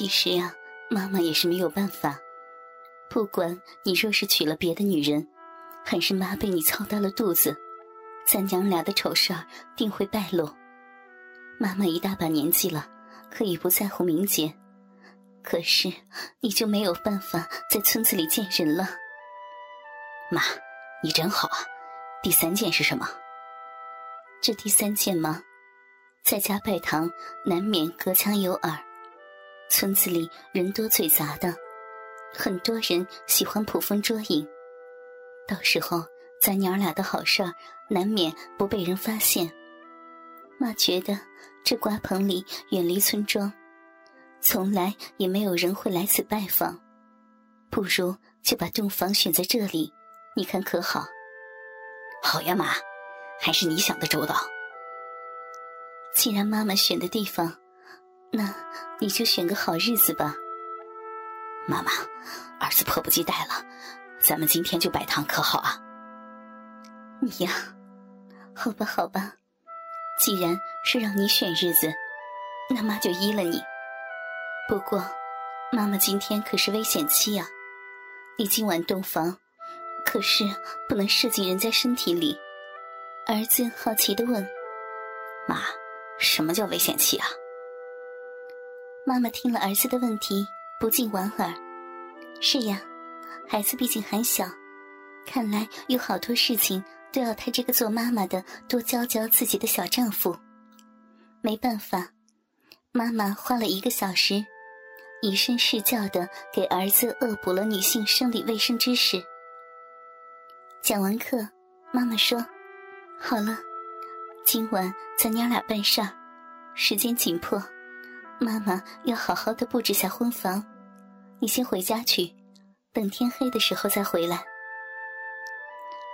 其实呀，妈妈也是没有办法。不管你若是娶了别的女人，还是妈被你操大了肚子，咱娘俩的丑事儿定会败露。妈妈一大把年纪了，可以不在乎名节，可是你就没有办法在村子里见人了。妈，你真好啊！第三件是什么？这第三件吗？在家拜堂，难免隔墙有耳。村子里人多嘴杂的，很多人喜欢捕风捉影。到时候咱娘俩的好事儿，难免不被人发现。妈觉得这瓜棚里远离村庄，从来也没有人会来此拜访，不如就把洞房选在这里，你看可好？好呀，妈，还是你想的周到。既然妈妈选的地方，那你就选个好日子吧。妈妈，儿子迫不及待了，咱们今天就摆堂，可好啊？你呀，好吧，好吧，既然是让你选日子，那妈就依了你。不过，妈妈今天可是危险期呀，你今晚洞房，可是不能射进人家身体里。儿子好奇的问：“妈。”什么叫危险期啊？妈妈听了儿子的问题，不禁莞尔。是呀，孩子毕竟还小，看来有好多事情都要他这个做妈妈的多教教自己的小丈夫。没办法，妈妈花了一个小时，以身试教的给儿子恶补了女性生理卫生知识。讲完课，妈妈说：“好了。”今晚咱娘俩办事，时间紧迫，妈妈要好好的布置下婚房。你先回家去，等天黑的时候再回来。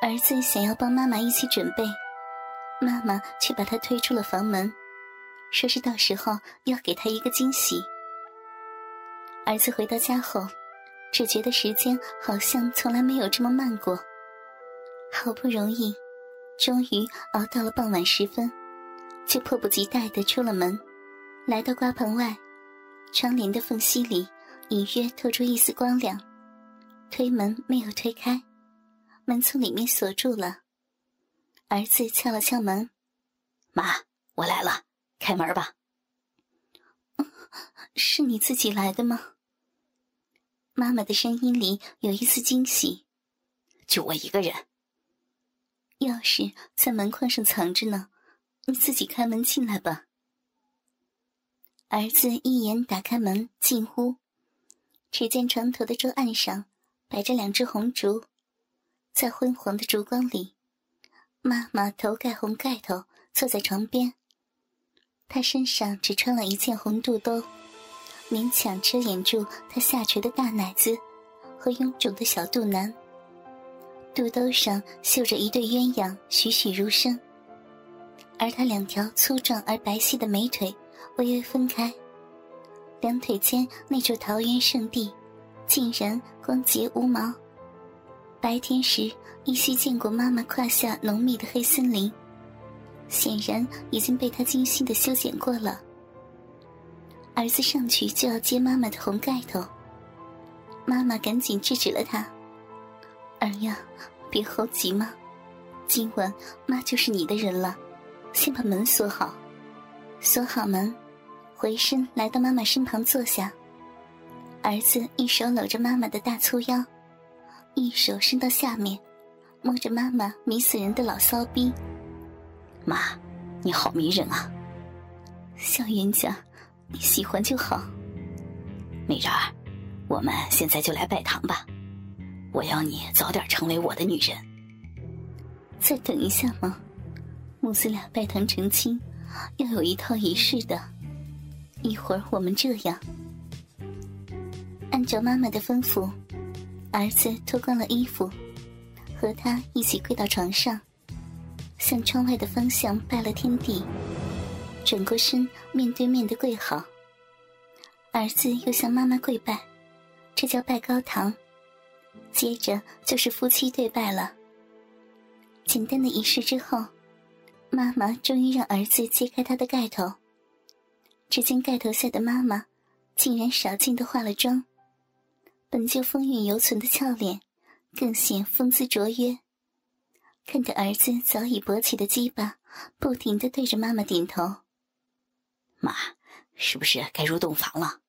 儿子想要帮妈妈一起准备，妈妈却把他推出了房门，说是到时候要给他一个惊喜。儿子回到家后，只觉得时间好像从来没有这么慢过，好不容易。终于熬到了傍晚时分，就迫不及待的出了门，来到瓜棚外，窗帘的缝隙里隐约透出一丝光亮。推门没有推开，门从里面锁住了。儿子敲了敲门：“妈，我来了，开门吧。”“是你自己来的吗？”妈妈的声音里有一丝惊喜。“就我一个人。”钥匙在门框上藏着呢，你自己开门进来吧。儿子一眼打开门进屋，只见床头的桌案上摆着两只红烛，在昏黄的烛光里，妈妈头盖红盖头坐在床边，她身上只穿了一件红肚兜，勉强遮掩住她下垂的大奶子和臃肿的小肚腩。肚兜上绣着一对鸳鸯，栩栩如生。而她两条粗壮而白皙的美腿微微分开，两腿间那处桃源圣地，竟然光洁无毛。白天时依稀见过妈妈胯下浓密的黑森林，显然已经被她精心的修剪过了。儿子上去就要接妈妈的红盖头，妈妈赶紧制止了他。儿呀，别猴急嘛！今晚妈就是你的人了，先把门锁好。锁好门，回身来到妈妈身旁坐下。儿子一手搂着妈妈的大粗腰，一手伸到下面，摸着妈妈迷死人的老骚逼。妈，你好迷人啊！小冤家，你喜欢就好。美人儿，我们现在就来拜堂吧。我要你早点成为我的女人。再等一下吗？母子俩拜堂成亲，要有一套仪式的。一会儿我们这样，按照妈妈的吩咐，儿子脱光了衣服，和他一起跪到床上，向窗外的方向拜了天地，转过身面对面的跪好。儿子又向妈妈跪拜，这叫拜高堂。接着就是夫妻对拜了。简单的仪式之后，妈妈终于让儿子揭开他的盖头。只见盖头下的妈妈，竟然少见的化了妆，本就风韵犹存的俏脸，更显风姿卓约。看着儿子早已勃起的鸡巴，不停的对着妈妈点头。妈，是不是该入洞房了？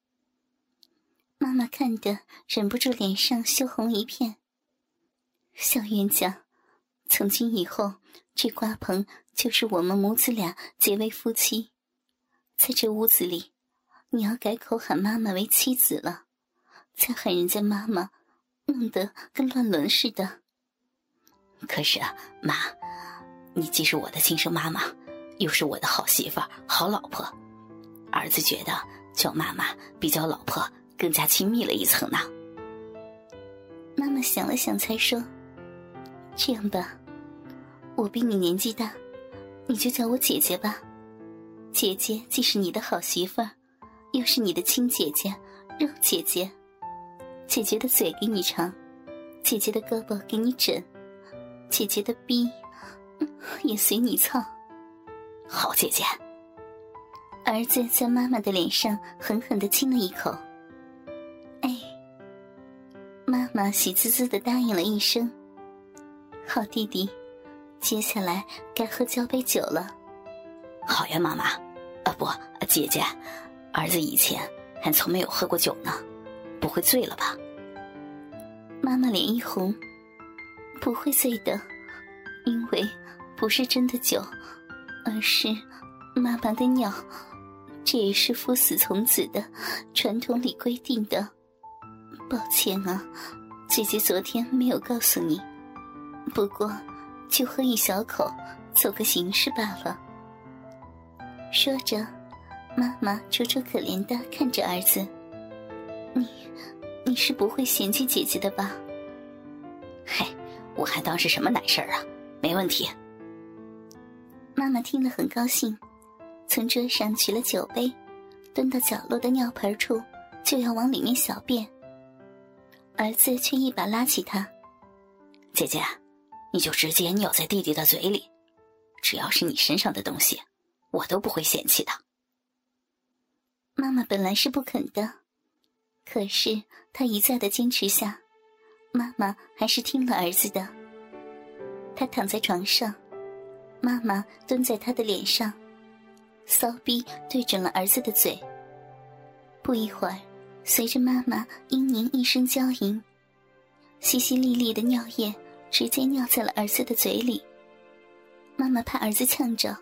妈妈看得忍不住脸上羞红一片。小冤家，从今以后，这瓜棚就是我们母子俩结为夫妻。在这屋子里，你要改口喊妈妈为妻子了，再喊人家妈妈，弄得跟乱伦似的。可是啊，妈，你既是我的亲生妈妈，又是我的好媳妇、好老婆，儿子觉得叫妈妈比叫老婆。更加亲密了一层呢。妈妈想了想，才说：“这样吧，我比你年纪大，你就叫我姐姐吧。姐姐既是你的好媳妇儿，又是你的亲姐姐、肉姐姐。姐姐的嘴给你尝，姐姐的胳膊给你枕，姐姐的逼也随你操。好姐姐。”儿子在妈妈的脸上狠狠的亲了一口。哎妈妈喜滋滋的答应了一声：“好弟弟，接下来该喝交杯酒了。”“好呀，妈妈。”“啊不，姐姐，儿子以前还从没有喝过酒呢，不会醉了吧？”妈妈脸一红：“不会醉的，因为不是真的酒，而是妈妈的尿。这也是夫死从子的传统里规定的。”抱歉啊，姐姐昨天没有告诉你。不过，就喝一小口，做个形式罢了。说着，妈妈楚楚可怜的看着儿子：“你，你是不会嫌弃姐姐的吧？”“嘿，我还当是什么难事儿啊，没问题。”妈妈听了很高兴，从桌上取了酒杯，蹲到角落的尿盆处，就要往里面小便。儿子却一把拉起他：“姐姐，你就直接尿在弟弟的嘴里，只要是你身上的东西，我都不会嫌弃的。”妈妈本来是不肯的，可是她一再的坚持下，妈妈还是听了儿子的。他躺在床上，妈妈蹲在他的脸上，骚逼对准了儿子的嘴。不一会儿。随着妈妈嘤咛一声娇吟，淅淅沥沥的尿液直接尿在了儿子的嘴里。妈妈怕儿子呛着，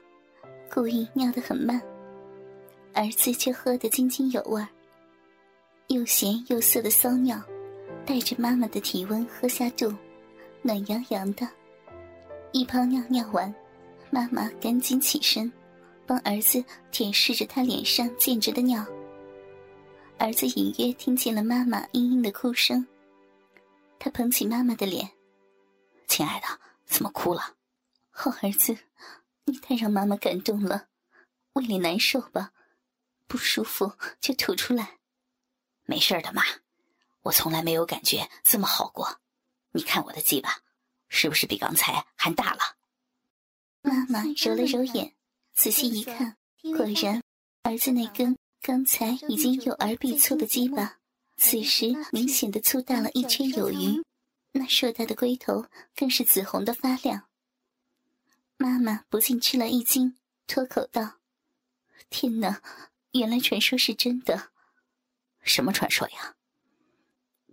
故意尿得很慢，儿子却喝得津津有味儿。又咸又涩的骚尿，带着妈妈的体温喝下肚，暖洋洋的。一泡尿尿完，妈妈赶紧起身，帮儿子舔舐着他脸上溅着的尿。儿子隐约听见了妈妈嘤嘤的哭声，他捧起妈妈的脸：“亲爱的，怎么哭了？”“好儿子，你太让妈妈感动了，胃里难受吧？不舒服就吐出来。”“没事的，妈，我从来没有感觉这么好过。你看我的鸡巴，是不是比刚才还大了？”妈妈揉了揉眼，仔细一看，果然，儿子那根。刚才已经有而必粗的鸡巴，此时明显的粗大了一圈有余，那硕大的龟头更是紫红的发亮。妈妈不禁吃了一惊，脱口道：“天哪，原来传说是真的！什么传说呀？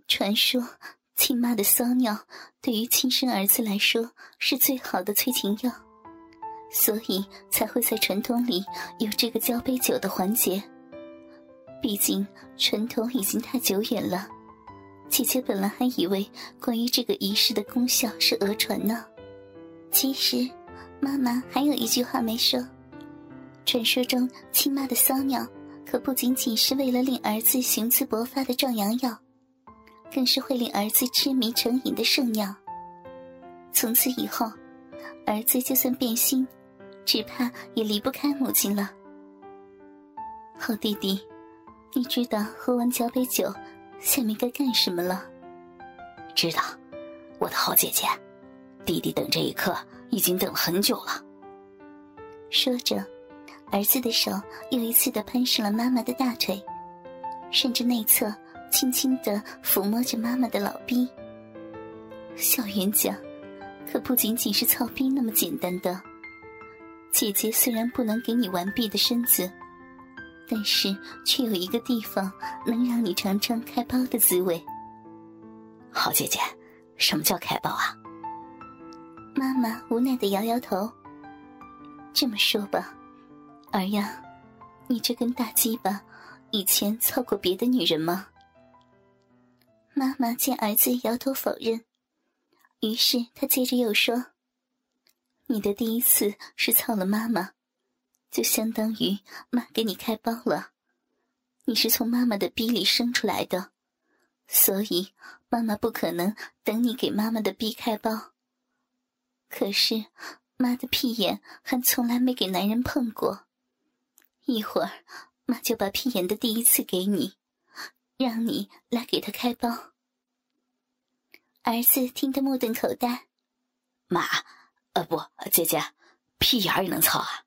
传说亲妈的骚尿对于亲生儿子来说是最好的催情药，所以才会在传统里有这个交杯酒的环节。”毕竟传统已经太久远了，姐姐本来还以为关于这个仪式的功效是讹传呢。其实，妈妈还有一句话没说：传说中亲妈的骚尿，可不仅仅是为了令儿子雄姿勃发的壮阳药，更是会令儿子痴迷成瘾的圣药。从此以后，儿子就算变心，只怕也离不开母亲了。好弟弟。你知道喝完交杯酒，下面该干什么了？知道，我的好姐姐，弟弟等这一刻已经等很久了。说着，儿子的手又一次的攀上了妈妈的大腿，顺着内侧轻轻的抚摸着妈妈的老逼。小圆角，可不仅仅是操逼那么简单的。姐姐虽然不能给你完璧的身子，但是却有一个地方能让你尝尝开包的滋味。好姐姐，什么叫开包啊？妈妈无奈的摇摇头。这么说吧，儿呀，你这根大鸡巴以前操过别的女人吗？妈妈见儿子摇头否认，于是她接着又说。你的第一次是操了妈妈，就相当于妈给你开包了。你是从妈妈的逼里生出来的，所以妈妈不可能等你给妈妈的逼开包。可是妈的屁眼还从来没给男人碰过，一会儿妈就把屁眼的第一次给你，让你来给他开包。儿子听得目瞪口呆，妈。呃不，姐姐，屁眼儿也能操啊！